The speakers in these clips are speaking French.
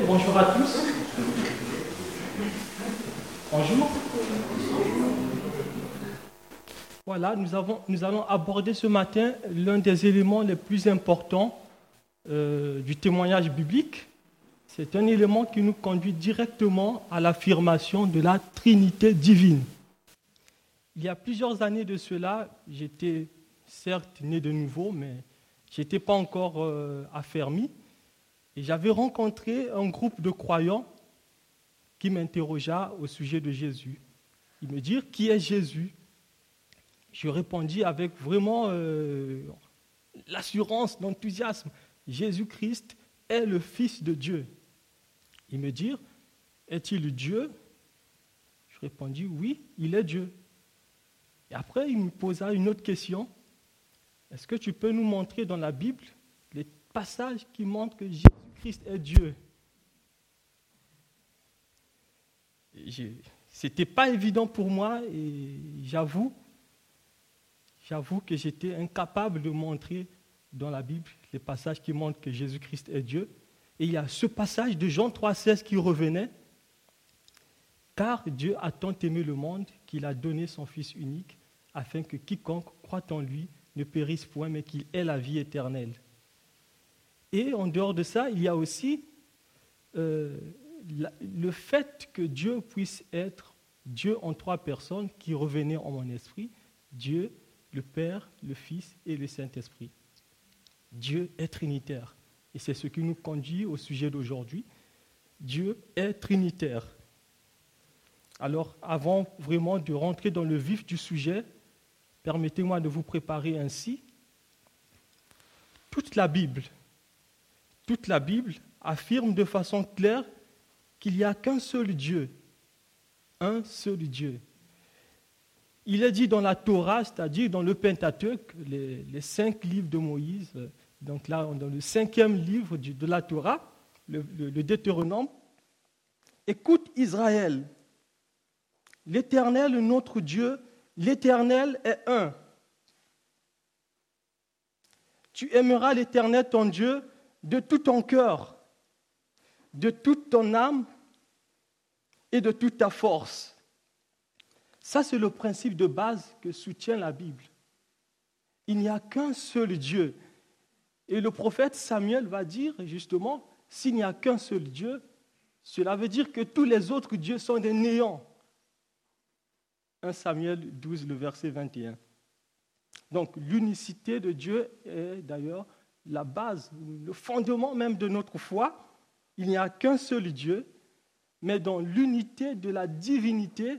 bonjour à tous. Bonjour. Voilà, nous, allons aborder ce matin l'un des éléments les plus importants euh, du témoignage biblique. C'est un élément qui nous conduit directement à l'affirmation de la Trinité divine. Il y a plusieurs années de cela, j'étais certes né de nouveau, mais je n'étais pas encore euh, affermi. Et j'avais rencontré un groupe de croyants qui m'interrogea au sujet de Jésus. Ils me dirent Qui est Jésus? Je répondis avec vraiment euh, l'assurance, l'enthousiasme Jésus-Christ est le Fils de Dieu. Ils me dirent Est-il Dieu? Je répondis Oui, il est Dieu. Et après, il me posa une autre question Est-ce que tu peux nous montrer dans la Bible les passages qui montrent que Jésus Christ est Dieu. C'était pas évident pour moi et j'avoue, j'avoue que j'étais incapable de montrer dans la Bible les passages qui montrent que Jésus-Christ est Dieu. Et il y a ce passage de Jean 3,16 qui revenait. Car Dieu a tant aimé le monde qu'il a donné son Fils unique, afin que quiconque croit en lui ne périsse point, mais qu'il ait la vie éternelle. Et en dehors de ça, il y a aussi euh, le fait que Dieu puisse être Dieu en trois personnes qui revenaient en mon esprit, Dieu, le Père, le Fils et le Saint-Esprit. Dieu est trinitaire. Et c'est ce qui nous conduit au sujet d'aujourd'hui. Dieu est trinitaire. Alors, avant vraiment de rentrer dans le vif du sujet, permettez-moi de vous préparer ainsi. Toute la Bible toute la Bible affirme de façon claire qu'il n'y a qu'un seul Dieu, un seul Dieu. Il est dit dans la Torah, c'est-à-dire dans le Pentateuque, les, cinq livres de Moïse, donc là, dans le cinquième livre de la Torah, le, le Deutéronome, écoute Israël, l'Éternel, notre Dieu, l'Éternel est un. Tu aimeras l'Éternel, ton Dieu, de tout ton cœur, de toute ton âme et de toute ta force. Ça, c'est le principe de base que soutient la Bible. Il n'y a qu'un seul Dieu. Et le prophète Samuel va dire justement, s'il n'y a qu'un seul Dieu, cela veut dire que tous les autres dieux sont des néants. 1 Samuel 12, le verset 21. Donc l'unicité de Dieu est d'ailleurs la base, le fondement même de notre foi. Il n'y a qu'un seul Dieu, mais dans l'unité de la divinité,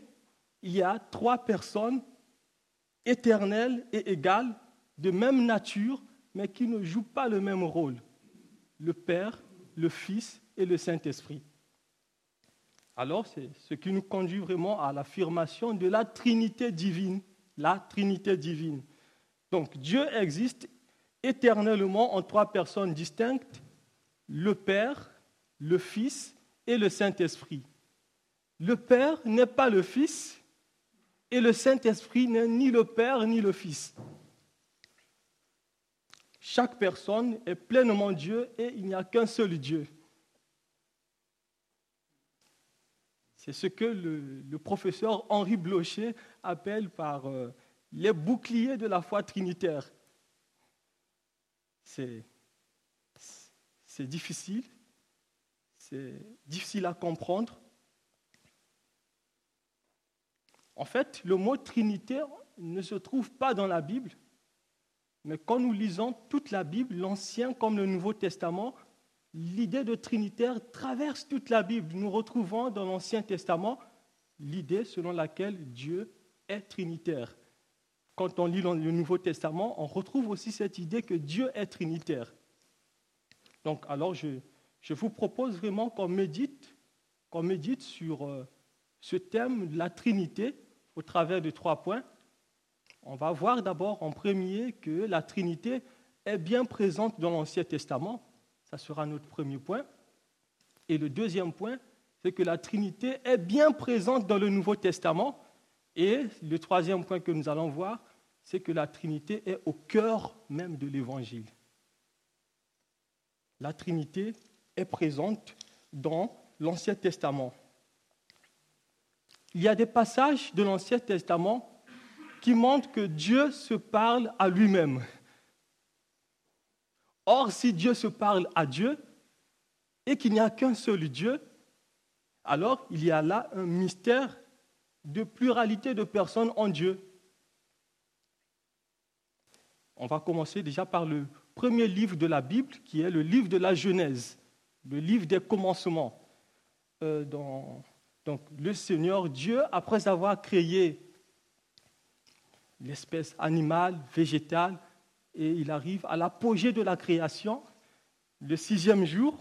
il y a trois personnes éternelles et égales, de même nature, mais qui ne jouent pas le même rôle. Le Père, le Fils et le Saint-Esprit. Alors, c'est ce qui nous conduit vraiment à l'affirmation de la Trinité divine. La Trinité divine. Donc, Dieu existe éternellement en trois personnes distinctes, le Père, le Fils et le Saint-Esprit. Le Père n'est pas le Fils et le Saint-Esprit n'est ni le Père ni le Fils. Chaque personne est pleinement Dieu et il n'y a qu'un seul Dieu. C'est ce que le, professeur Henri Blocher appelle par euh, les boucliers de la foi trinitaire c'est, difficile, c'est difficile à comprendre. En fait, le mot Trinité ne se trouve pas dans la Bible, mais quand nous lisons toute la Bible, l'Ancien comme le Nouveau Testament, l'idée de Trinitaire traverse toute la Bible. Nous retrouvons dans l'Ancien Testament l'idée selon laquelle Dieu est Trinitaire quand on lit le Nouveau Testament, on retrouve aussi cette idée que Dieu est trinitaire. Donc, alors, je, vous propose vraiment qu'on médite, sur euh, ce thème la Trinité au travers de trois points. On va voir d'abord en premier que la Trinité est bien présente dans l'Ancien Testament. Ça sera notre premier point. Et le deuxième point, c'est que la Trinité est bien présente dans le Nouveau Testament. Et le troisième point que nous allons voir, c'est que la Trinité est au cœur même de l'Évangile. La Trinité est présente dans l'Ancien Testament. Il y a des passages de l'Ancien Testament qui montrent que Dieu se parle à lui-même. Or, si Dieu se parle à Dieu et qu'il n'y a qu'un seul Dieu, alors il y a là un mystère de pluralité de personnes en Dieu. On va commencer déjà par le premier livre de la Bible, qui est le livre de la Genèse, le livre des commencements. Euh, donc le Seigneur Dieu, après avoir créé l'espèce animale, végétale, et il arrive à l'apogée de la création, le sixième jour,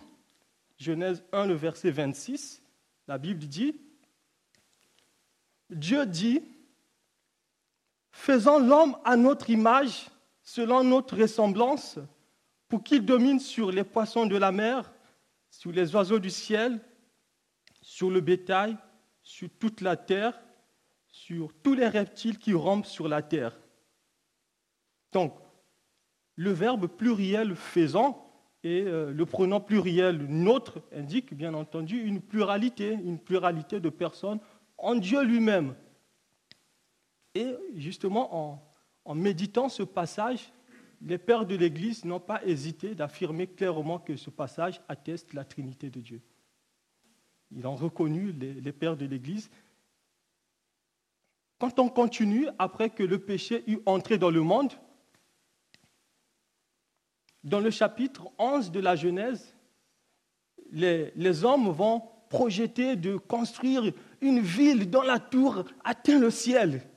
Genèse 1, le verset 26, la Bible dit, Dieu dit, faisons l'homme à notre image, selon notre ressemblance, pour qu'il domine sur les poissons de la mer, sur les oiseaux du ciel, sur le bétail, sur toute la terre, sur tous les reptiles qui rampent sur la terre. Donc, le verbe pluriel faisant et euh, le pronom pluriel notre indique bien entendu une pluralité, une pluralité de personnes en Dieu lui-même. Et justement, en, méditant ce passage, les pères de l'Église n'ont pas hésité d'affirmer clairement que ce passage atteste la Trinité de Dieu. Ils ont reconnu, les, pères de l'Église. Quand on continue, après que le péché eut entré dans le monde, dans le chapitre 11 de la Genèse, les hommes vont projeter de construire une ville dont la tour atteint le ciel.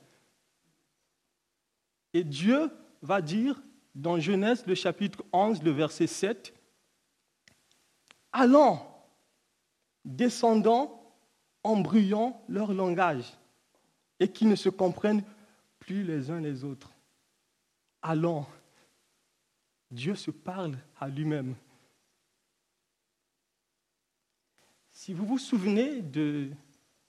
Et Dieu va dire dans Genèse, le chapitre 11, le verset 7, Allons, descendons, embrouillons leur langage, et qu'ils ne se comprennent plus les uns les autres. Allons. Dieu se parle à lui-même. Si vous vous souvenez de,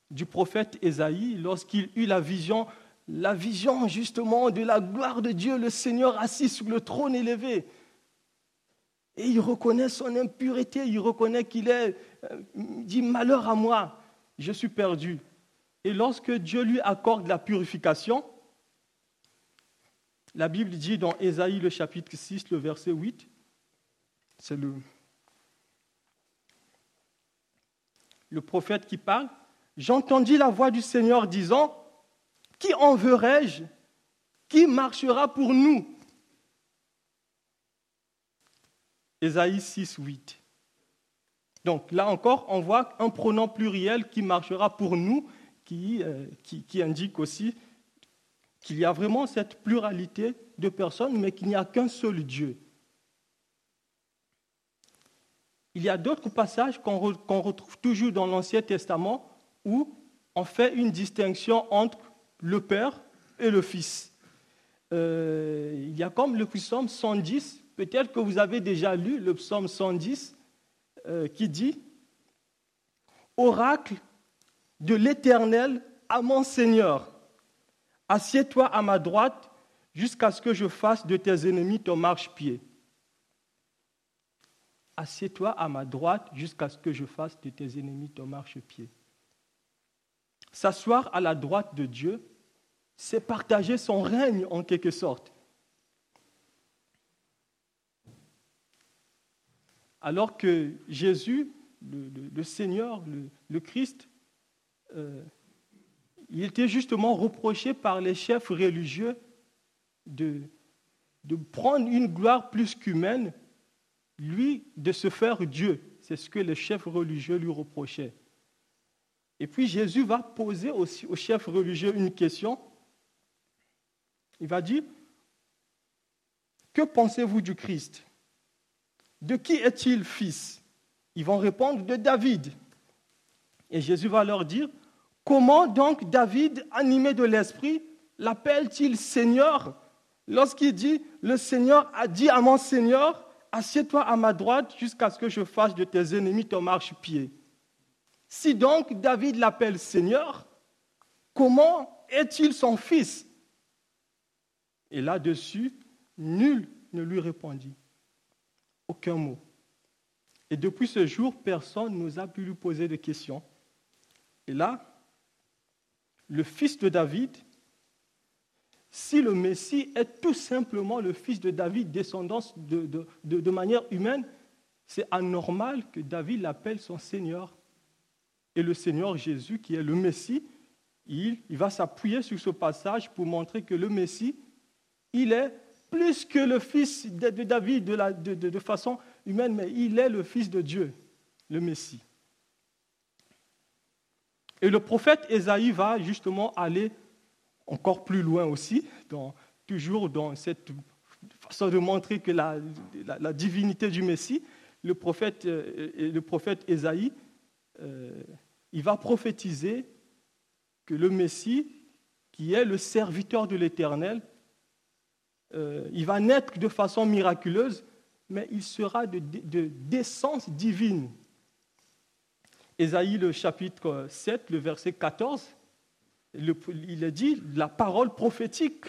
du prophète Ésaïe, lorsqu'il eut la vision, la vision justement de la gloire de Dieu, le Seigneur assis sur le trône élevé, et il reconnaît son impureté, il reconnaît qu'il est, euh, dit malheur à moi, je suis perdu. Et lorsque Dieu lui accorde la purification, la Bible dit dans Ésaïe le chapitre 6, le verset 8, c'est le, le prophète qui parle, j'entendis la voix du Seigneur disant, Qui enverrai-je Qui marchera pour nous? Ésaïe 6, 8. Donc là encore, on voit un pronom pluriel qui marchera pour nous, euh, qui, qui indique aussi qu'il y a vraiment cette pluralité de personnes, mais qu'il n'y a qu'un seul Dieu. Il y a d'autres passages qu'on retrouve toujours dans l'Ancien Testament où on fait une distinction entre le Père et le Fils. Euh, il y a comme le psaume 110, peut-être que vous avez déjà lu le psaume 110, euh, qui dit Oracle de l'Éternel à mon Seigneur Assieds-toi à ma droite jusqu'à ce que je fasse de tes ennemis ton marchepied. Assieds-toi à ma droite jusqu'à ce que je fasse de tes ennemis ton marchepied. S'asseoir à la droite de Dieu, c'est partager son règne en quelque sorte. Alors que Jésus, le, Seigneur, le, Christ, euh, il était justement reproché par les chefs religieux de, de prendre une gloire plus qu'humaine, lui, de se faire Dieu. C'est ce que les chefs religieux lui reprochaient. Et puis Jésus va poser aussi aux chefs religieux une question. Il va dire, que pensez-vous du Christ? De qui est-il fils? Ils vont répondre de David. Et Jésus va leur dire, Comment donc David, animé de l'Esprit, l'appelle-t-il Seigneur? Lorsqu'il dit, le Seigneur a dit à mon Seigneur, assieds-toi à ma droite jusqu'à ce que je fasse de tes ennemis ton marche-pied. Si donc David l'appelle Seigneur, comment est-il son fils? Et là-dessus, nul ne lui répondit. Aucun mot. Et depuis ce jour, personne n'osa plus lui poser de questions. Et là, le fils de David, si le Messie est tout simplement le fils de David, descendance de, de manière humaine, c'est anormal que David l'appelle son Seigneur. Et le Seigneur Jésus, qui est le Messie, il, va s'appuyer sur ce passage pour montrer que le Messie, il est plus que le fils de, David de, façon humaine, mais il est le fils de Dieu, le Messie. Et le prophète Ésaïe va justement aller encore plus loin aussi, toujours dans cette façon de montrer que la, divinité du Messie. Le prophète, euh, le euh, il va prophétiser que le Messie, qui est le serviteur de l'Éternel, euh, il va naître de façon miraculeuse, mais il sera de, de d'essence divine. Ésaïe, le chapitre 7, le verset 14, il est dit la parole prophétique.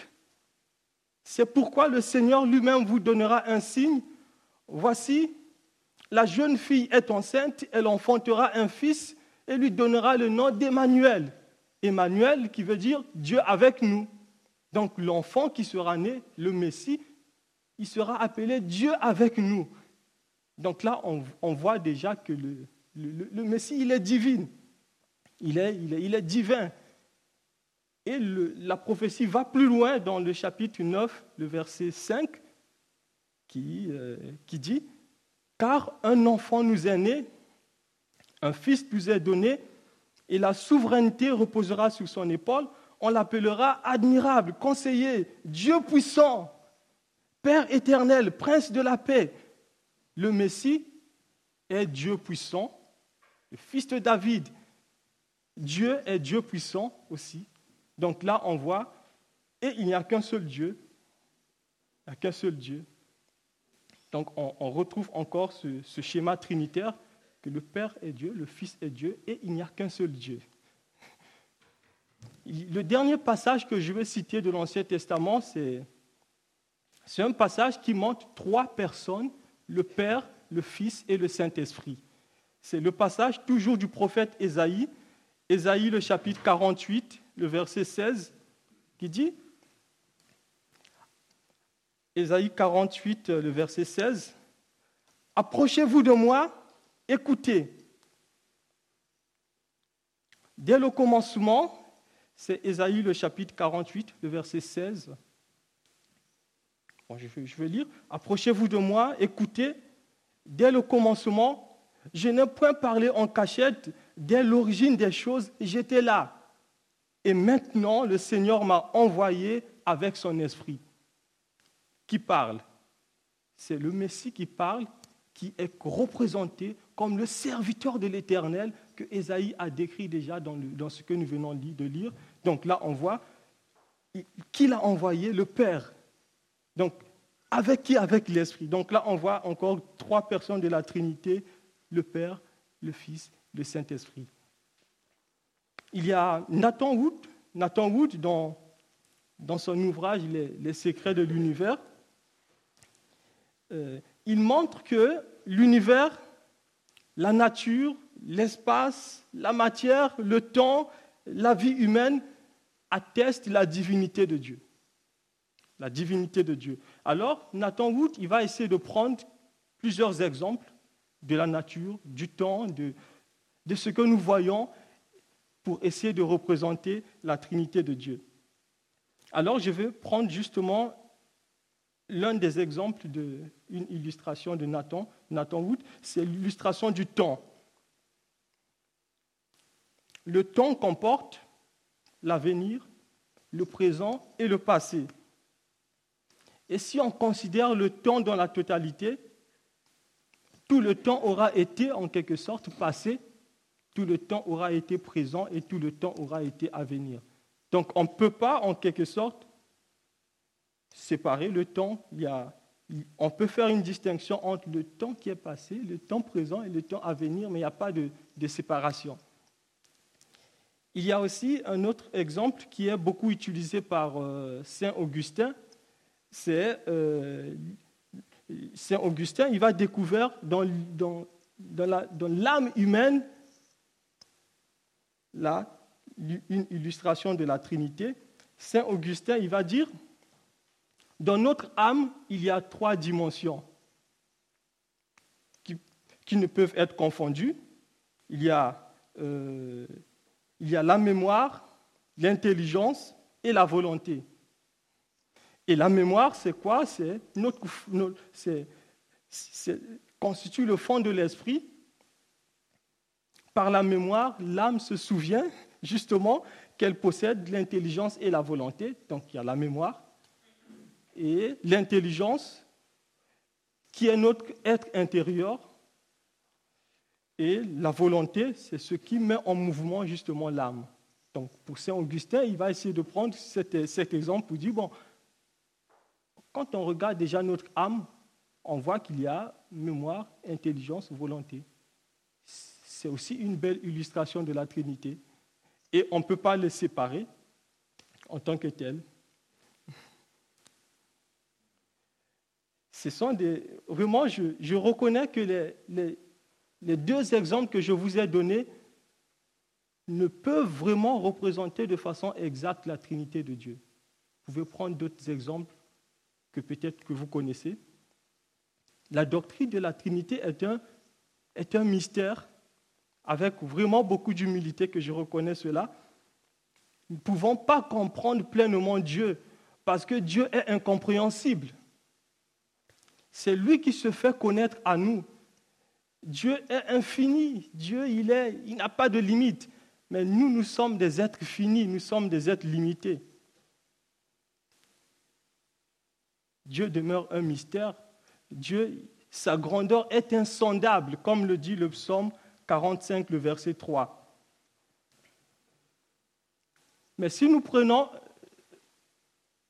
C'est pourquoi le Seigneur lui-même vous donnera un signe. Voici, la jeune fille est enceinte, elle enfantera un fils et lui donnera le nom d'Emmanuel. Emmanuel qui veut dire Dieu avec nous. Donc l'enfant qui sera né, le Messie, il sera appelé Dieu avec nous. Donc là, on, voit déjà que le, Messie, il est divin. Il est, divin. Et la prophétie va plus loin dans le chapitre 9, le verset 5, qui, euh, qui dit, Car un enfant nous est né, un fils nous est donné, et la souveraineté reposera sur son épaule. On l'appellera admirable, conseiller, Dieu puissant, Père éternel, Prince de la paix. Le Messie est Dieu puissant, le fils de David. Dieu est Dieu puissant aussi. Donc là, on voit, et il n'y a qu'un seul Dieu. Il n'y a qu'un seul Dieu. Donc on, retrouve encore ce schéma trinitaire que le Père est Dieu, le Fils est Dieu, et il n'y a qu'un seul Dieu. Le dernier passage que je vais citer de l'Ancien Testament, c'est, un passage qui montre trois personnes, le Père, le Fils et le Saint-Esprit. C'est le passage toujours du prophète Ésaïe, Ésaïe le chapitre 48, le verset 16, qui dit, Ésaïe 48, le verset 16, Approchez-vous de moi Écoutez, dès le commencement, c'est Ésaïe le chapitre 48, le verset 16. je, vais, je vais lire. Approchez-vous de moi, écoutez. Dès le commencement, je n'ai point parlé en cachette. Dès l'origine des choses, j'étais là. Et maintenant, le Seigneur m'a envoyé avec son esprit. Qui parle? C'est le Messie qui parle, qui est représenté comme le serviteur de l'Éternel que Ésaïe a décrit déjà dans, ce que nous venons de lire. Donc là, on voit qui l'a envoyé Le Père. Donc, avec qui? Avec l'Esprit. Donc là, on voit encore trois personnes de la Trinité, le Père, le Fils, le Saint-Esprit. Il y a Nathan Wood, Nathan Wood dans, dans son ouvrage les, secrets de l'univers. Euh, il montre que l'univers la nature, l'espace, la matière, le temps, la vie humaine attestent la divinité de Dieu. La divinité de Dieu. Alors, Nathan Wood, il va essayer de prendre plusieurs exemples de la nature, du temps, de, de ce que nous voyons pour essayer de représenter la Trinité de Dieu. Alors, je vais prendre justement l'un des exemples d'une illustration de Nathan, Nathan Wood, c'est l'illustration du temps. Le temps comporte l'avenir, le présent et le passé. Et si on considère le temps dans la totalité, tout le temps aura été en quelque sorte passé, tout le temps aura été présent et tout le temps aura été à venir. Donc on ne peut pas en quelque sorte séparer le temps. Il y a, on peut faire une distinction entre le temps qui est passé, le temps présent et le temps à venir, mais il n'y a pas de, séparation. Il y a aussi un autre exemple qui est beaucoup utilisé par euh, Saint Augustin. C'est euh, Saint Augustin, il va découvrir dans, l'âme humaine, là, une illustration de la Trinité, Saint Augustin, il va dire, dans notre âme, il y a trois dimensions qui, ne peuvent être confondues. Il y a, euh, il y a la mémoire, l'intelligence et la volonté. Et la mémoire, c'est quoi? C'est, constitue le fond de l'esprit. Par la mémoire, l'âme se souvient justement qu'elle possède l'intelligence et la volonté. Donc il y a la mémoire et l'intelligence qui est notre être intérieur. Et la volonté, c'est ce qui met en mouvement justement l'âme. Donc pour Saint Augustin, il va essayer de prendre cet, exemple pour dire, bon, quand on regarde déjà notre âme, on voit qu'il y a mémoire, intelligence, volonté. C'est aussi une belle illustration de la Trinité. Et on ne peut pas les séparer en tant que tels. Ce sont des, vraiment, je, reconnais que les, deux exemples que je vous ai donnés ne peuvent vraiment représenter de façon exacte la Trinité de Dieu. Vous pouvez prendre d'autres exemples que peut-être que vous connaissez. La doctrine de la Trinité est un mystère avec vraiment beaucoup d'humilité que je reconnais cela. Nous ne pouvons pas comprendre pleinement Dieu parce que Dieu est incompréhensible. C'est lui qui se fait connaître à nous. Dieu est infini. Dieu, il est, il n'a pas de limite. Mais nous, nous sommes des êtres finis, nous sommes des êtres limités. Dieu demeure un mystère Dieu, sa grandeur est insondable, comme le dit le psaume 45, le verset 3. Mais si nous prenons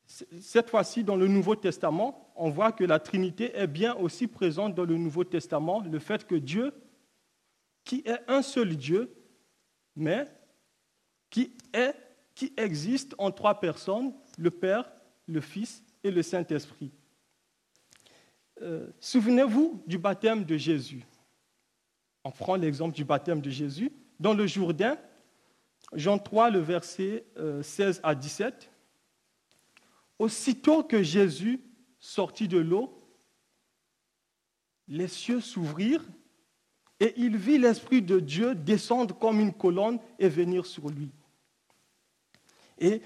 cette fois-ci dans le Nouveau Testament, on voit que la Trinité est bien aussi présente dans le Nouveau Testament, le fait que Dieu, qui est un seul Dieu, mais qui est, qui existe en trois personnes, le Père, le Fils et le Saint-Esprit. Euh, souvenez-vous du baptême de Jésus. On prend l'exemple du baptême de Jésus. Dans le Jourdain, Jean 3, le verset 16 euh, à 17. Aussitôt que Jésus sortit de l'eau, les cieux s'ouvrirent et il vit l'Esprit de Dieu descendre comme une colonne et venir sur lui. Et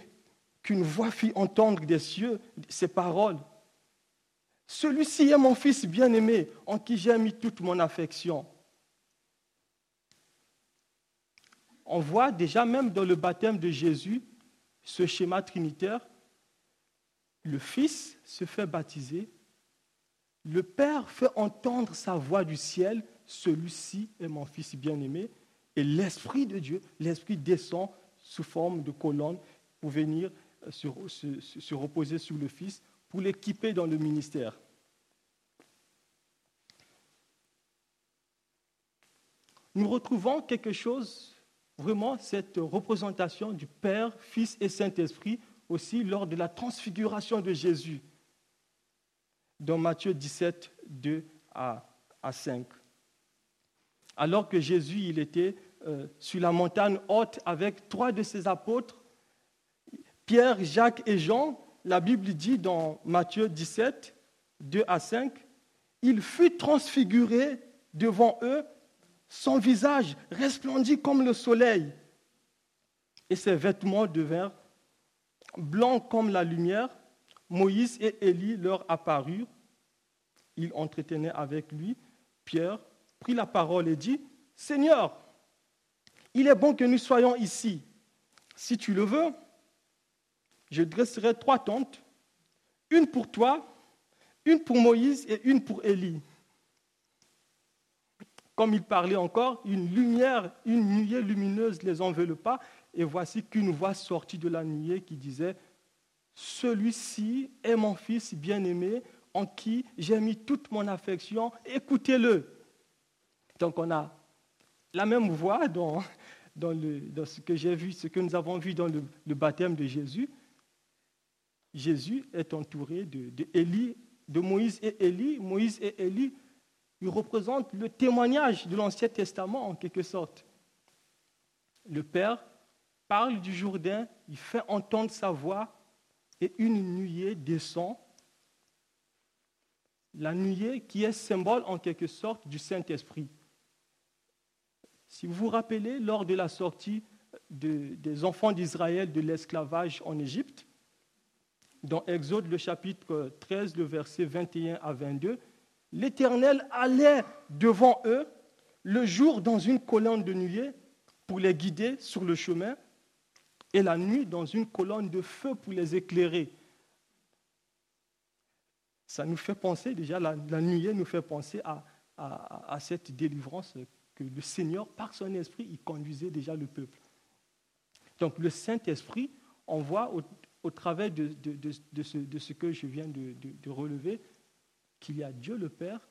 qu'une voix fit entendre des cieux ces paroles. Celui-ci est mon fils bien-aimé, en qui j'ai mis toute mon affection. On voit déjà même dans le baptême de Jésus ce schéma trinitaire. Le Fils se fait baptiser, le Père fait entendre sa voix du ciel, celui-ci est mon Fils bien-aimé, et l'Esprit de Dieu, l'Esprit descend sous forme de colonne pour venir se reposer sur le Fils pour l'équiper dans le ministère. Nous retrouvons quelque chose, vraiment cette représentation du Père, Fils et Saint-Esprit aussi lors de la transfiguration de Jésus dans Matthieu 17, 2 à, 5. Alors que Jésus il était euh, sur la montagne haute avec trois de ses apôtres, Pierre, Jacques et Jean, la Bible dit dans Matthieu 17, 2 à 5, il fut transfiguré devant eux, son visage resplendit comme le soleil, et ses vêtements devinrent blancs comme la lumière. Moïse et Élie leur apparurent. Ils entretenaient avec lui. Pierre prit la parole et dit, Seigneur, il est bon que nous soyons ici. Si tu le veux, je dresserai trois tentes, une pour toi, une pour Moïse et une pour Élie. Comme il parlait encore, une lumière, une nuée lumineuse les enveloppa, et voici qu'une voix sortit de la nuée qui disait Celui-ci est mon fils bien-aimé, en qui j'ai mis toute mon affection, écoutez-le. Donc on a la même voix dans, dans, ce que j'ai vu, ce que nous avons vu dans le baptême de Jésus, Jésus est entouré de, de, de Moïse et Élie. Moïse et Élie il représente le témoignage de l'Ancien Testament en quelque sorte. Le Père parle du Jourdain, il fait entendre sa voix et une nuée descend. La nuée qui est symbole en quelque sorte du Saint-Esprit. Si vous vous rappelez, lors de la sortie des enfants d'Israël de l'esclavage en Égypte, dans Exode le chapitre 13, le verset 21 à 22, l'Éternel allait devant eux le jour dans une colonne de nuée pour les guider sur le chemin et la nuit dans une colonne de feu pour les éclairer. Ça nous fait penser, déjà, la, nuée nous fait penser à, cette délivrance que le Seigneur, par son esprit, il conduisait déjà le peuple. Donc le Saint-Esprit, on voit au, travers de, de, ce, de, ce, que je viens de, relever qu'il y a Dieu le Père,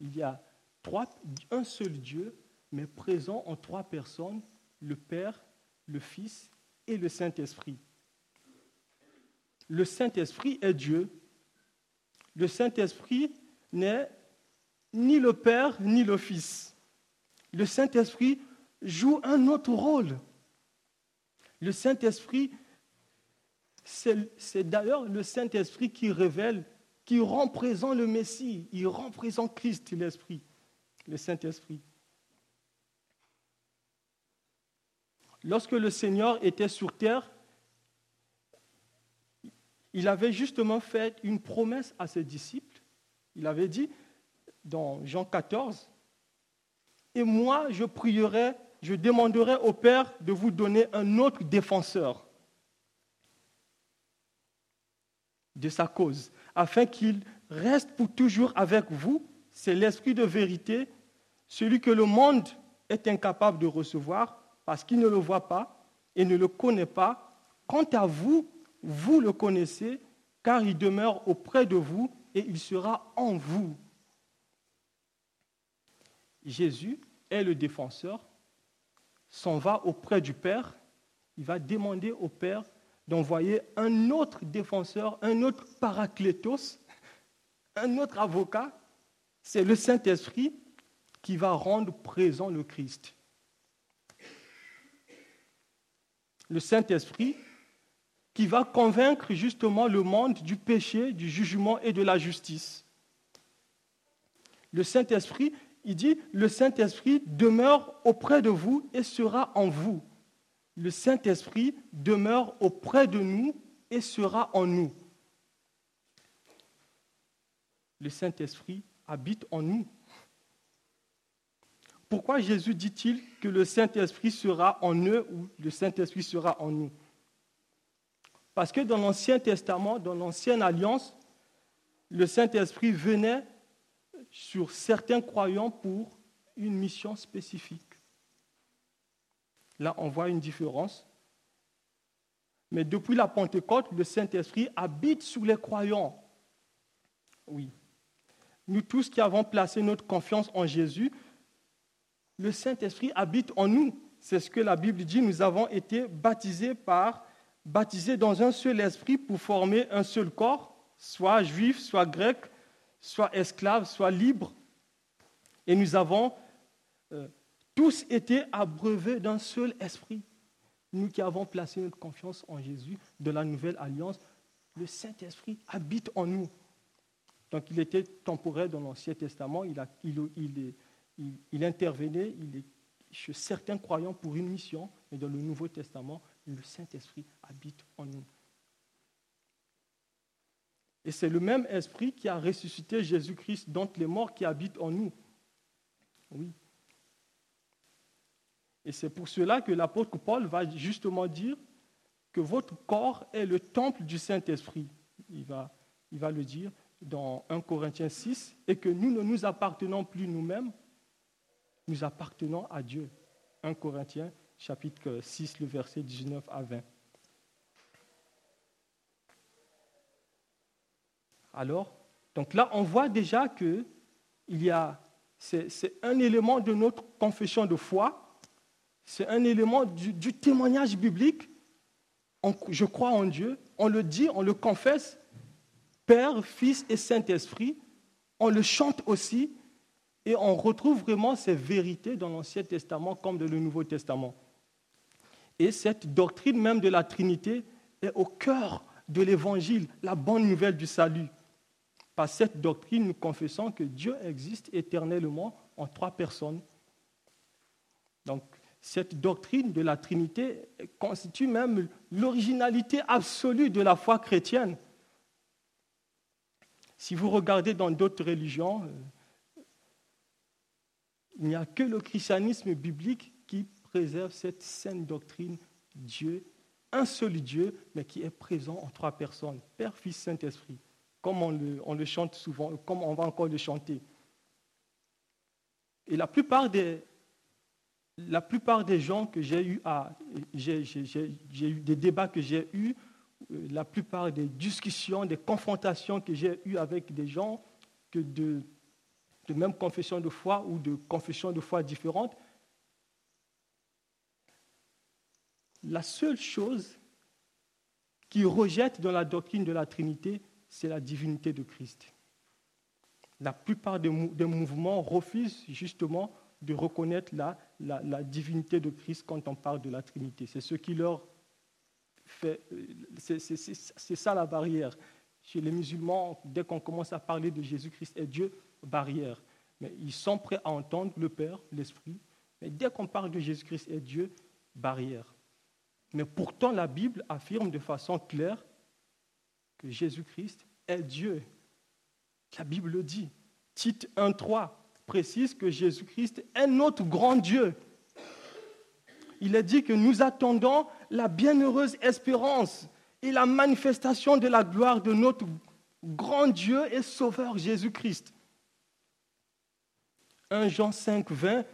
il y a trois, un seul Dieu, mais présent en trois personnes, le Père, le Fils le Saint-Esprit. Le Saint-Esprit est Dieu. Le Saint-Esprit n'est ni le Père ni le Fils. Le Saint-Esprit joue un autre rôle. Le Saint-Esprit, c'est d'ailleurs le Saint-Esprit qui révèle, qui rend présent le Messie, il rend présent Christ, l'Esprit, le Saint-Esprit. Lorsque le Seigneur était sur terre, il avait justement fait une promesse à ses disciples. Il avait dit dans Jean 14, Et moi, je prierai, je demanderai au Père de vous donner un autre défenseur de sa cause, afin qu'il reste pour toujours avec vous. C'est l'Esprit de vérité, celui que le monde est incapable de recevoir parce qu'il ne le voit pas et ne le connaît pas. Quant à vous, vous le connaissez, car il demeure auprès de vous et il sera en vous. Jésus est le défenseur, s'en va auprès du Père, il va demander au Père d'envoyer un autre défenseur, un autre paraclétos, un autre avocat, c'est le Saint-Esprit qui va rendre présent le Christ. Le Saint-Esprit, qui va convaincre justement le monde du péché, du jugement et de la justice. Le Saint-Esprit, il dit, le Saint-Esprit demeure auprès de vous et sera en vous. Le Saint-Esprit demeure auprès de nous et sera en nous. Le Saint-Esprit habite en nous. Pourquoi Jésus dit-il que le Saint-Esprit sera en eux ou le Saint-Esprit sera en nous? Parce que dans l'Ancien Testament, dans l'Ancienne Alliance, le Saint-Esprit venait sur certains croyants pour une mission spécifique. Là, on voit une différence. Mais depuis la Pentecôte, le Saint-Esprit habite sous les croyants. Oui. Nous tous qui avons placé notre confiance en Jésus, le Saint-Esprit habite en nous. C'est ce que la Bible dit. Nous avons été baptisés par, baptisés dans un seul esprit pour former un seul corps, soit juif, soit grec, soit esclave, soit libre. Et nous avons euh, tous été abreuvés d'un seul esprit. Nous qui avons placé notre confiance en Jésus de la nouvelle alliance, le Saint-Esprit habite en nous. Donc il était temporaire dans l'Ancien Testament, il, a, il, il est il, intervenait, chez certains croyants pour une mission, mais dans le Nouveau Testament, le Saint-Esprit habite en nous. Et c'est le même esprit qui a ressuscité Jésus-Christ d'entre les morts qui habite en nous. Oui. Et c'est pour cela que l'apôtre Paul va justement dire que votre corps est le temple du Saint-Esprit. Il va, il va le dire dans 1 Corinthiens 6, et que nous ne nous appartenons plus nous-mêmes, nous appartenons à Dieu. 1 Corinthiens chapitre 6, le verset 19 à 20. Alors, donc là, on voit déjà que il y a, c'est un élément de notre confession de foi, c'est un élément du, du, témoignage biblique. je crois en Dieu, on le dit, on le confesse, Père, Fils et Saint-Esprit, on le chante aussi, Et on retrouve vraiment ces vérités dans l'Ancien Testament comme dans le Nouveau Testament. Et cette doctrine même de la Trinité est au cœur de l'Évangile, la bonne nouvelle du salut. Par cette doctrine, nous confessons que Dieu existe éternellement en trois personnes. Donc, cette doctrine de la Trinité constitue même l'originalité absolue de la foi chrétienne. Si vous regardez dans d'autres religions, euh, il n'y a que le christianisme biblique qui préserve cette saine doctrine Dieu, un seul Dieu, mais qui est présent en trois personnes, Père, Fils, Saint-Esprit, comme on le, chante souvent, comme on va encore le chanter. Et la plupart des, la plupart des gens que j'ai eu à, j'ai, eu des débats que j'ai eus, euh, la plupart des discussions, des confrontations que j'ai eues avec des gens que de, de même confession de foi ou de confession de foi différentes, la seule chose qui rejette dans la doctrine de la Trinité, c'est la divinité de Christ. La plupart des, mouvements refusent justement de reconnaître la, la, divinité de Christ quand on parle de la Trinité. C'est ce qui leur fait. C'est ça la barrière. Chez les musulmans, dès qu'on commence à parler de Jésus-Christ et Dieu, barrière. Mais ils sont prêts à entendre le Père, l'Esprit. Mais dès qu'on parle de Jésus-Christ et Dieu, barrière. Mais pourtant, la Bible affirme de façon claire que Jésus-Christ est Dieu. La Bible le dit. Tite 1.3 précise que Jésus-Christ est notre grand Dieu. Il est dit que nous attendons la bienheureuse espérance et la manifestation de la gloire de notre grand Dieu et Sauveur Jésus-Christ. 1 Jean 5, 20,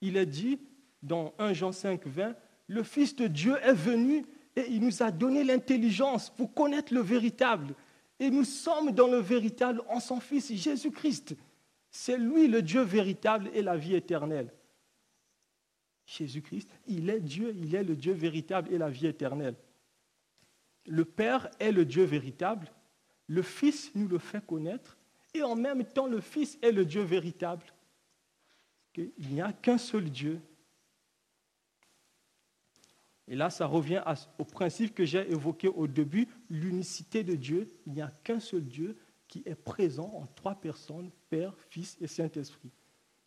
il est dit dans 1 Jean 5, 20, le Fils de Dieu est venu et il nous a donné l'intelligence pour connaître le véritable. Et nous sommes dans le véritable en son Fils Jésus-Christ. C'est lui le Dieu véritable et la vie éternelle. Jésus-Christ, il est Dieu, il est le Dieu véritable et la vie éternelle. Le Père est le Dieu véritable, le Fils nous le fait connaître, et en même temps le Fils est le Dieu véritable. Il n'y a qu'un seul Dieu, et là, ça revient au principe que j'ai évoqué au début, l'unicité de Dieu. Il n'y a qu'un seul Dieu qui est présent en trois personnes, Père, Fils et Saint-Esprit.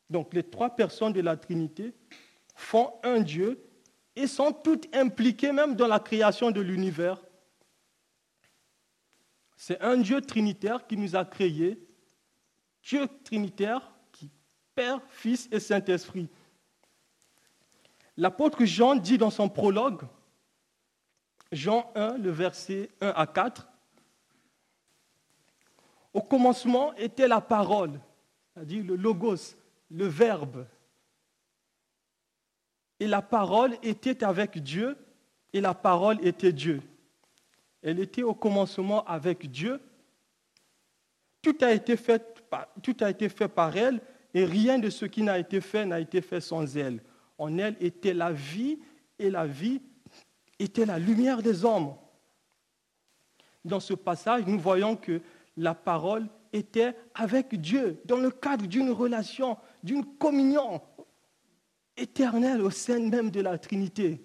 Donc les trois personnes de la Trinité font un Dieu et sont toutes impliquées même dans la création de l'univers. C'est un Dieu trinitaire qui nous a créés, Dieu trinitaire Père, Fils et Saint-Esprit. L'apôtre Jean dit dans son prologue, Jean 1, le verset 1 à 4, Au commencement était la parole, c'est-à-dire le logos, le verbe. Et la parole était avec Dieu, et la parole était Dieu. Elle était au commencement avec Dieu. Tout a été fait, tout a été fait par elle, et rien de ce qui n'a été fait n'a été fait sans elle. En elle était la vie et la vie était la lumière des hommes. Dans ce passage, nous voyons que la parole était avec Dieu dans le cadre d'une relation, d'une communion éternelle au sein même de la Trinité.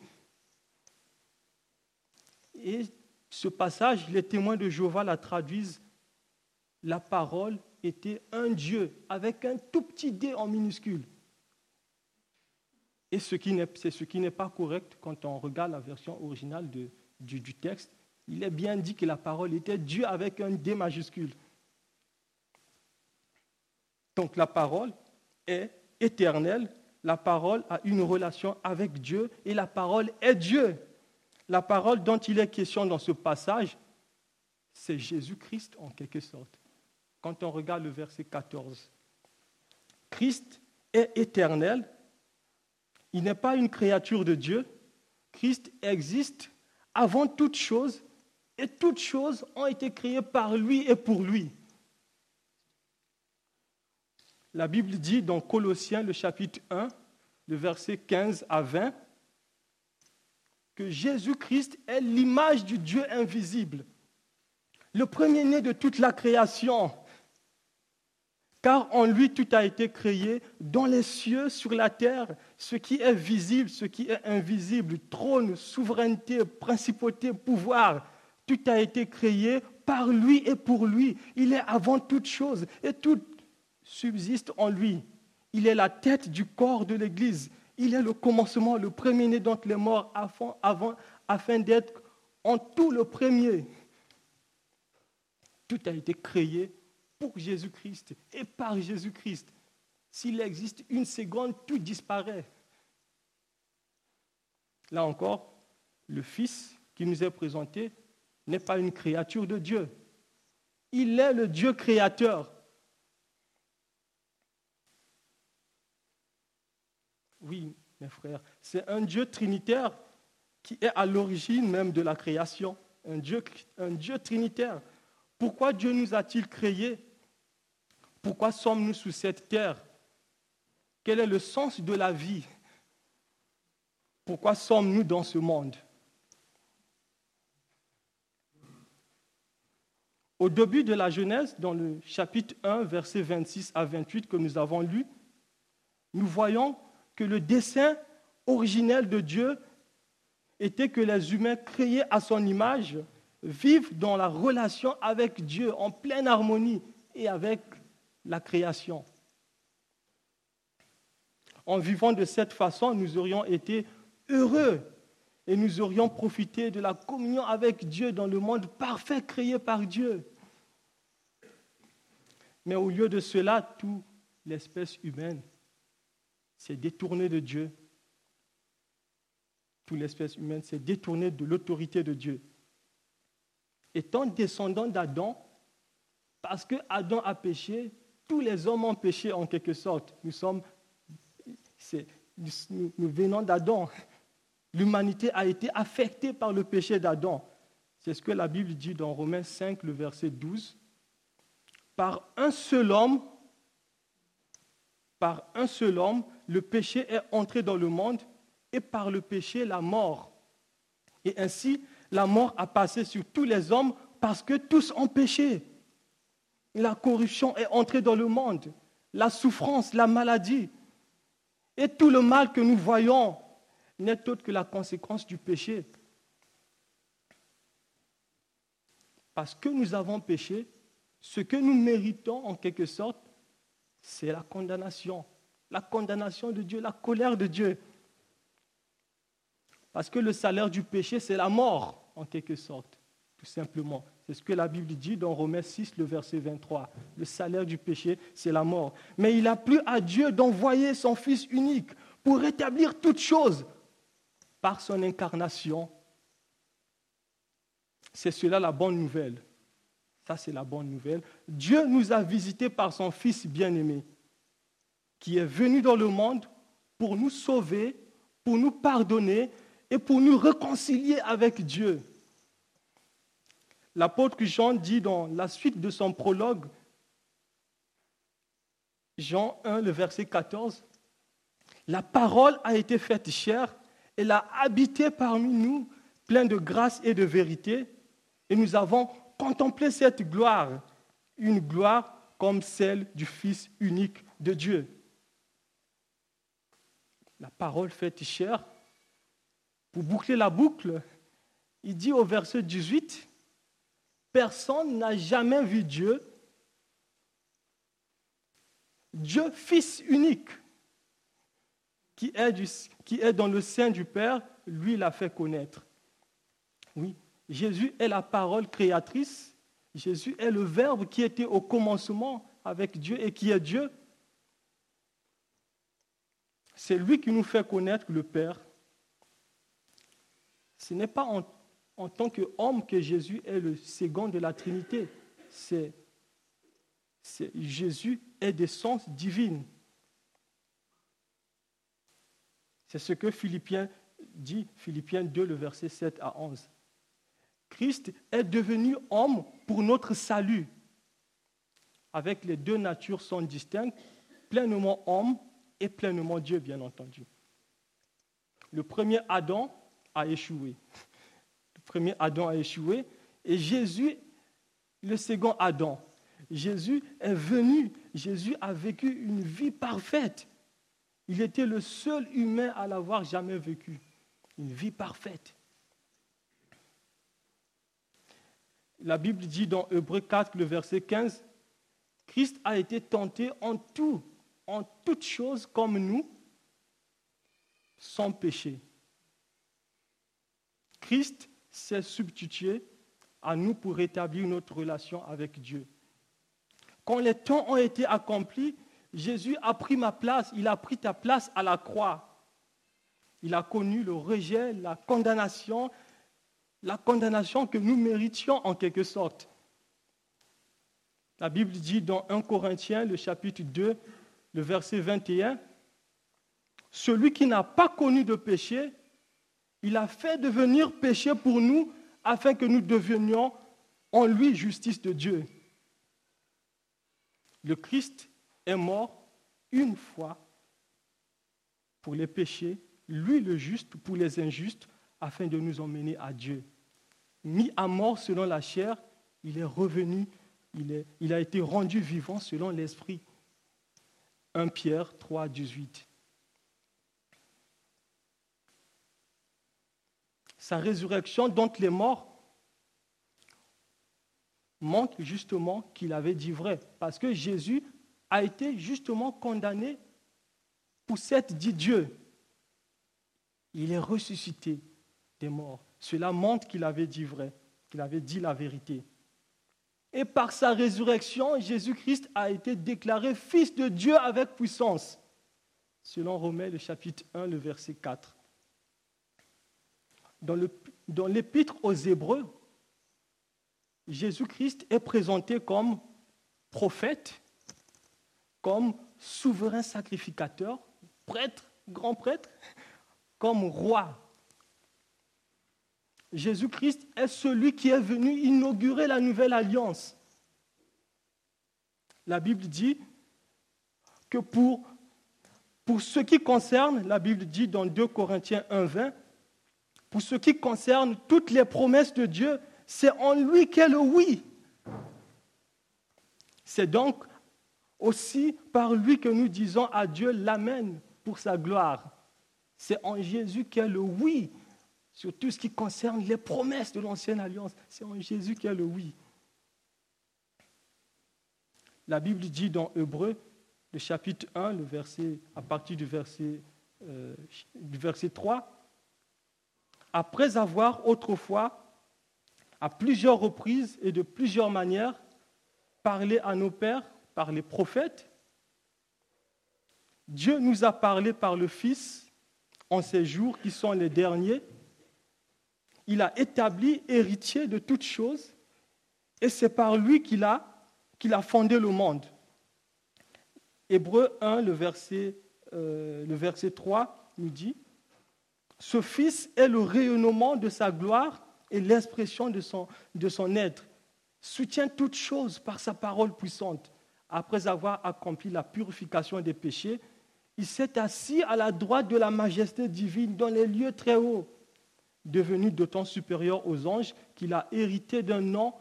Et ce passage, les témoins de Jéhovah la traduisent, la parole était un Dieu avec un tout petit dé en minuscule. Et ce c'est ce qui n'est pas correct quand on regarde la version originale du, du texte. Il est bien dit que la parole était Dieu avec un D majuscule. Donc la parole est éternelle, la parole a une relation avec Dieu et la parole est Dieu. La parole dont il est question dans ce passage, c'est Jésus-Christ en quelque sorte. Quand on regarde le verset 14, Christ est éternel, il n'est pas une créature de Dieu. Christ existe avant toute chose et toutes choses ont été créées par lui et pour lui. La Bible dit dans Colossiens, le chapitre 1, le verset 15 à 20, que Jésus-Christ est l'image du Dieu invisible, le premier-né de toute la création. Car en lui tout a été créé, dans les cieux, sur la terre, ce qui est visible, ce qui est invisible, trône, souveraineté, principauté, pouvoir. Tout a été créé par lui et pour lui. Il est avant toute chose et tout subsiste en lui. Il est la tête du corps de l'Église. Il est le commencement, le premier-né d'entre les morts, avant, afin d'être en tout le premier. Tout a été créé pour Jésus-Christ et par Jésus-Christ. S'il existe une seconde, tout disparaît. Là encore, le Fils qui nous est présenté n'est pas une créature de Dieu. Il est le Dieu créateur. Oui, mes frères, c'est un Dieu trinitaire qui est à l'origine même de la création. Un Dieu, un Dieu trinitaire. Pourquoi Dieu nous a-t-il créés? Pourquoi sommes-nous sous cette terre? Quel est le sens de la vie? Pourquoi sommes-nous dans ce monde? Au début de la Genèse, dans le chapitre 1, versets 26 à 28 que nous avons lu, nous voyons que le dessein originel de Dieu était que les humains créés à son image vivent dans la relation avec Dieu en pleine harmonie et avec la création. En vivant de cette façon, nous aurions été heureux et nous aurions profité de la communion avec Dieu dans le monde parfait créé par Dieu. Mais au lieu de cela, toute l'espèce humaine s'est détournée de Dieu. Toute l'espèce humaine s'est détournée de l'autorité de Dieu. Étant descendant d'Adam, parce que Adam a péché, tous les hommes ont péché en quelque sorte. Nous sommes, nous, venons d'Adam. L'humanité a été affectée par le péché d'Adam. C'est ce que la Bible dit dans Romains 5, le verset 12. Par un seul homme, par un seul homme, le péché est entré dans le monde et par le péché, la mort. Et ainsi, la mort a passé sur tous les hommes parce que tous ont péché. La corruption est entrée dans le monde, la souffrance, la maladie. Et tout le mal que nous voyons n'est autre que la conséquence du péché. Parce que nous avons péché, ce que nous méritons en quelque sorte, c'est la condamnation. La condamnation de Dieu, la colère de Dieu. Parce que le salaire du péché, c'est la mort, en quelque sorte, tout simplement. C'est ce que la Bible dit dans Romains 6, le verset 23. Le salaire du péché, c'est la mort. Mais il a plu à Dieu d'envoyer son Fils unique pour rétablir toutes choses par son incarnation. C'est cela la bonne nouvelle. Ça, c'est la bonne nouvelle. Dieu nous a visités par son Fils bien-aimé, qui est venu dans le monde pour nous sauver, pour nous pardonner et pour nous réconcilier avec Dieu. L'apôtre Jean dit dans la suite de son prologue, Jean 1, le verset 14, La parole a été faite chère, elle a habité parmi nous, plein de grâce et de vérité, et nous avons contemplé cette gloire, une gloire comme celle du Fils unique de Dieu. La parole faite chère, pour boucler la boucle, il dit au verset 18, Personne n'a jamais vu Dieu. Dieu, Fils unique, qui est, dans le sein du Père, lui l'a fait connaître. Oui, Jésus est la parole créatrice. Jésus est le Verbe qui était au commencement avec Dieu et qui est Dieu. C'est lui qui nous fait connaître le Père. Ce n'est pas en en tant qu'homme que Jésus est le second de la Trinité. Jésus est d'essence divine. C'est ce que Philippiens dit, Philippiens 2, le verset 7 à 11. Christ est devenu homme pour notre salut. Avec les deux natures sont distinctes, pleinement homme et pleinement Dieu, bien entendu. Le premier Adam a échoué premier Adam a échoué, et Jésus, le second Adam. Jésus est venu, Jésus a vécu une vie parfaite. Il était le seul humain à l'avoir jamais vécu. Une vie parfaite. La Bible dit dans Hébreu 4, le verset 15, Christ a été tenté en tout, en toutes choses comme nous, sans péché. Christ s'est substitué à nous pour rétablir notre relation avec Dieu. Quand les temps ont été accomplis, Jésus a pris ma place, il a pris ta place à la croix. Il a connu le rejet, la condamnation, la condamnation que nous méritions en quelque sorte. La Bible dit dans 1 Corinthiens, le chapitre 2, le verset 21, Celui qui n'a pas connu de péché, il a fait devenir péché pour nous afin que nous devenions en lui justice de Dieu. Le Christ est mort une fois pour les péchés, lui le juste pour les injustes, afin de nous emmener à Dieu. Mis à mort selon la chair, il est revenu, il, il a été rendu vivant selon l'Esprit. 1 Pierre 3, 18. Sa résurrection dont les morts montre justement qu'il avait dit vrai. Parce que Jésus a été justement condamné pour cette dit Dieu. Il est ressuscité des morts. Cela montre qu'il avait dit vrai, qu'il avait dit la vérité. Et par sa résurrection, Jésus-Christ a été déclaré fils de Dieu avec puissance, selon Romains le chapitre 1, le verset 4. Dans l'épître aux Hébreux, Jésus-Christ est présenté comme prophète, comme souverain sacrificateur, prêtre, grand prêtre, comme roi. Jésus-Christ est celui qui est venu inaugurer la nouvelle alliance. La Bible dit que pour, pour ce qui concerne, la Bible dit dans 2 Corinthiens 1.20, pour ce qui concerne toutes les promesses de Dieu, c'est en lui qu'est le oui. C'est donc aussi par lui que nous disons à Dieu l'Amen pour sa gloire. C'est en Jésus qu'est le oui sur tout ce qui concerne les promesses de l'ancienne alliance. C'est en Jésus qu'est le oui. La Bible dit dans Hébreu, le chapitre 1, le verset, à partir du verset, euh, du verset 3, après avoir autrefois à plusieurs reprises et de plusieurs manières parlé à nos pères par les prophètes. Dieu nous a parlé par le Fils en ces jours qui sont les derniers. Il a établi héritier de toutes choses et c'est par lui qu'il a, fondé le monde. Hébreu 1, le verset, euh, le verset 3 nous dit, Ce Fils est le rayonnement de sa gloire et l'expression de son, être, soutient toutes choses par sa parole puissante. Après avoir accompli la purification des péchés, il s'est assis à la droite de la majesté divine dans les lieux très hauts, devenu d'autant supérieur aux anges qu'il a hérité d'un nom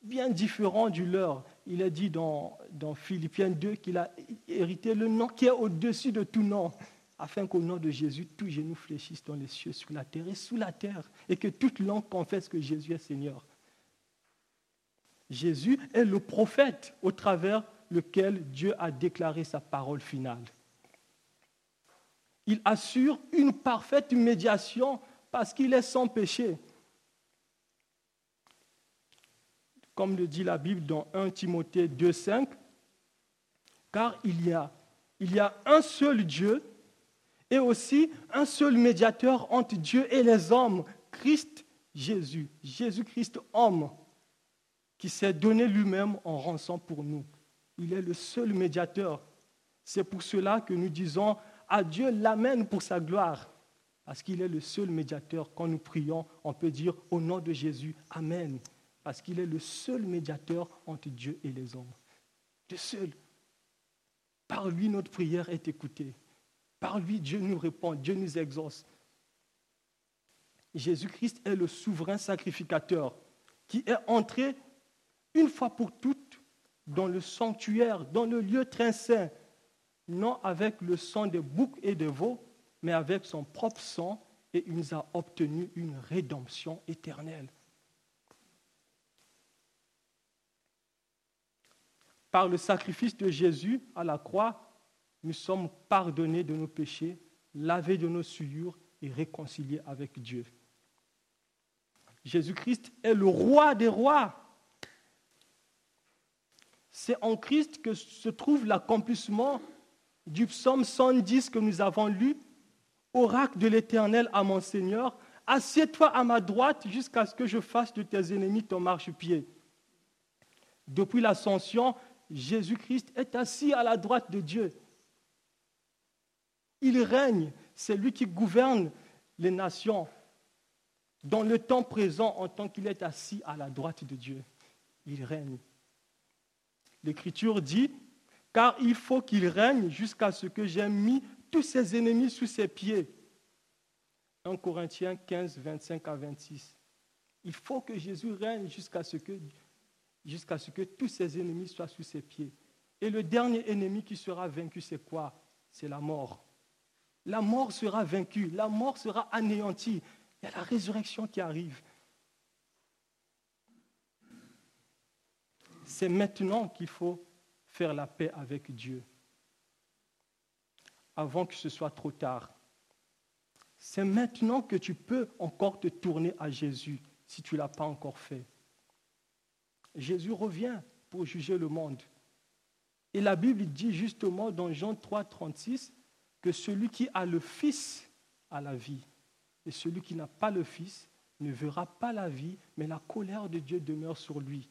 bien différent du leur. Il est dit dans, dans Philippiens 2 qu'il a hérité le nom qui est au-dessus de tout nom afin qu'au nom de Jésus, tous genou fléchissent dans les cieux, sur la terre et sous la terre, et que toute langue confesse que Jésus est Seigneur. Jésus est le prophète au travers lequel Dieu a déclaré sa parole finale. Il assure une parfaite médiation parce qu'il est sans péché. Comme le dit la Bible dans 1 Timothée 2,5, car il y, a, il y a un seul Dieu et aussi un seul médiateur entre Dieu et les hommes, Christ Jésus, Jésus-Christ homme, qui s'est donné lui-même en rançon pour nous. Il est le seul médiateur. C'est pour cela que nous disons à Dieu l'Amen pour sa gloire, parce qu'il est le seul médiateur. Quand nous prions, on peut dire au nom de Jésus, Amen, parce qu'il est le seul médiateur entre Dieu et les hommes. Le seul. Par lui, notre prière est écoutée. Par lui, Dieu nous répond, Dieu nous exauce. Jésus-Christ est le souverain sacrificateur qui est entré une fois pour toutes dans le sanctuaire, dans le lieu très saint, non avec le sang des boucs et des veaux, mais avec son propre sang, et il nous a obtenu une rédemption éternelle. Par le sacrifice de Jésus à la croix, nous sommes pardonnés de nos péchés, lavés de nos souillures et réconciliés avec Dieu. Jésus-Christ est le roi des rois. C'est en Christ que se trouve l'accomplissement du psaume 110 que nous avons lu. Oracle de l'Éternel à mon Seigneur, assieds-toi à ma droite jusqu'à ce que je fasse de tes ennemis ton marchepied. Depuis l'ascension, Jésus-Christ est assis à la droite de Dieu. Il règne, c'est lui qui gouverne les nations dans le temps présent en tant qu'il est assis à la droite de Dieu. Il règne. L'Écriture dit, car il faut qu'il règne jusqu'à ce que j'aie mis tous ses ennemis sous ses pieds. 1 Corinthiens 15, 25 à 26. Il faut que Jésus règne jusqu'à ce que, jusqu'à ce que tous ses ennemis soient sous ses pieds. Et le dernier ennemi qui sera vaincu, c'est quoi? C'est la mort. La mort sera vaincue, la mort sera anéantie. Il y a la résurrection qui arrive. C'est maintenant qu'il faut faire la paix avec Dieu, avant que ce soit trop tard. C'est maintenant que tu peux encore te tourner à Jésus si tu ne l'as pas encore fait. Jésus revient pour juger le monde. Et la Bible dit justement dans Jean 3, 36 que celui qui a le Fils a la vie. Et celui qui n'a pas le Fils ne verra pas la vie, mais la colère de Dieu demeure sur lui.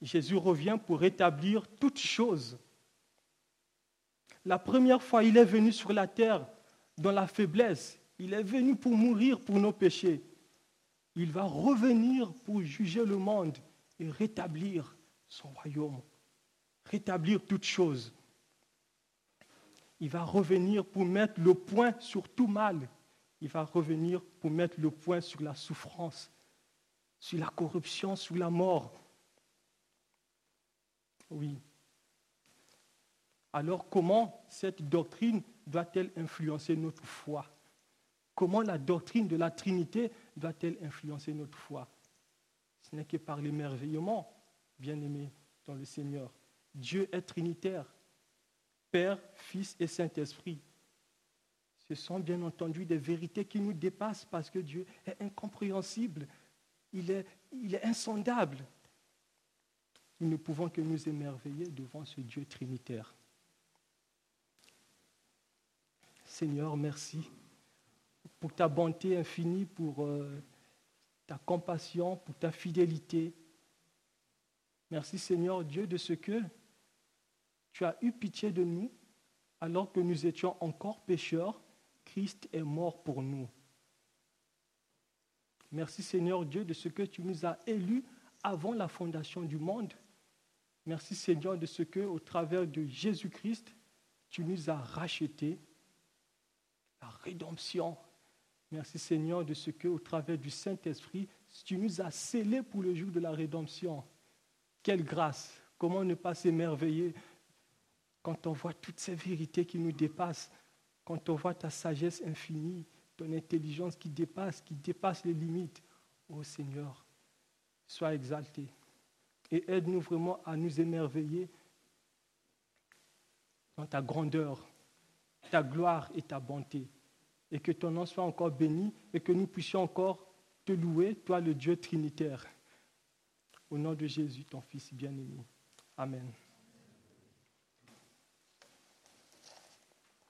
Jésus revient pour rétablir toutes choses. La première fois, il est venu sur la terre dans la faiblesse. Il est venu pour mourir pour nos péchés. Il va revenir pour juger le monde et rétablir son royaume, rétablir toutes choses il va revenir pour mettre le point sur tout mal. Il va revenir pour mettre le point sur la souffrance, sur la corruption, sur la mort. Oui. Alors comment cette doctrine doit-elle influencer notre foi? Comment la doctrine de la Trinité doit-elle influencer notre foi? Ce n'est que par l'émerveillement, bien aimé dans le Seigneur. Dieu est trinitaire. Père, Fils et Saint-Esprit. Ce sont bien entendu des vérités qui nous dépassent parce que Dieu est incompréhensible, il est, insondable. Nous ne pouvons que nous émerveiller devant ce Dieu trinitaire. Seigneur, merci pour ta bonté infinie, pour euh, ta compassion, pour ta fidélité. Merci Seigneur Dieu de ce que tu as eu pitié de nous alors que nous étions encore pécheurs. Christ est mort pour nous. Merci Seigneur Dieu de ce que tu nous as élus avant la fondation du monde. Merci Seigneur de ce que, au travers de Jésus-Christ, tu nous as rachetés. La rédemption. Merci Seigneur de ce que, au travers du Saint-Esprit, tu nous as scellés pour le jour de la rédemption. Quelle grâce! Comment ne pas s'émerveiller quand on voit toutes ces vérités qui nous dépassent, quand on voit ta sagesse infinie, ton intelligence qui dépasse, qui dépasse les limites, ô Seigneur, sois exalté et aide-nous vraiment à nous émerveiller dans ta grandeur, ta gloire et ta bonté. Et que ton nom soit encore béni et que nous puissions encore te louer, toi le Dieu trinitaire. Au nom de Jésus, ton Fils bien-aimé. Amen.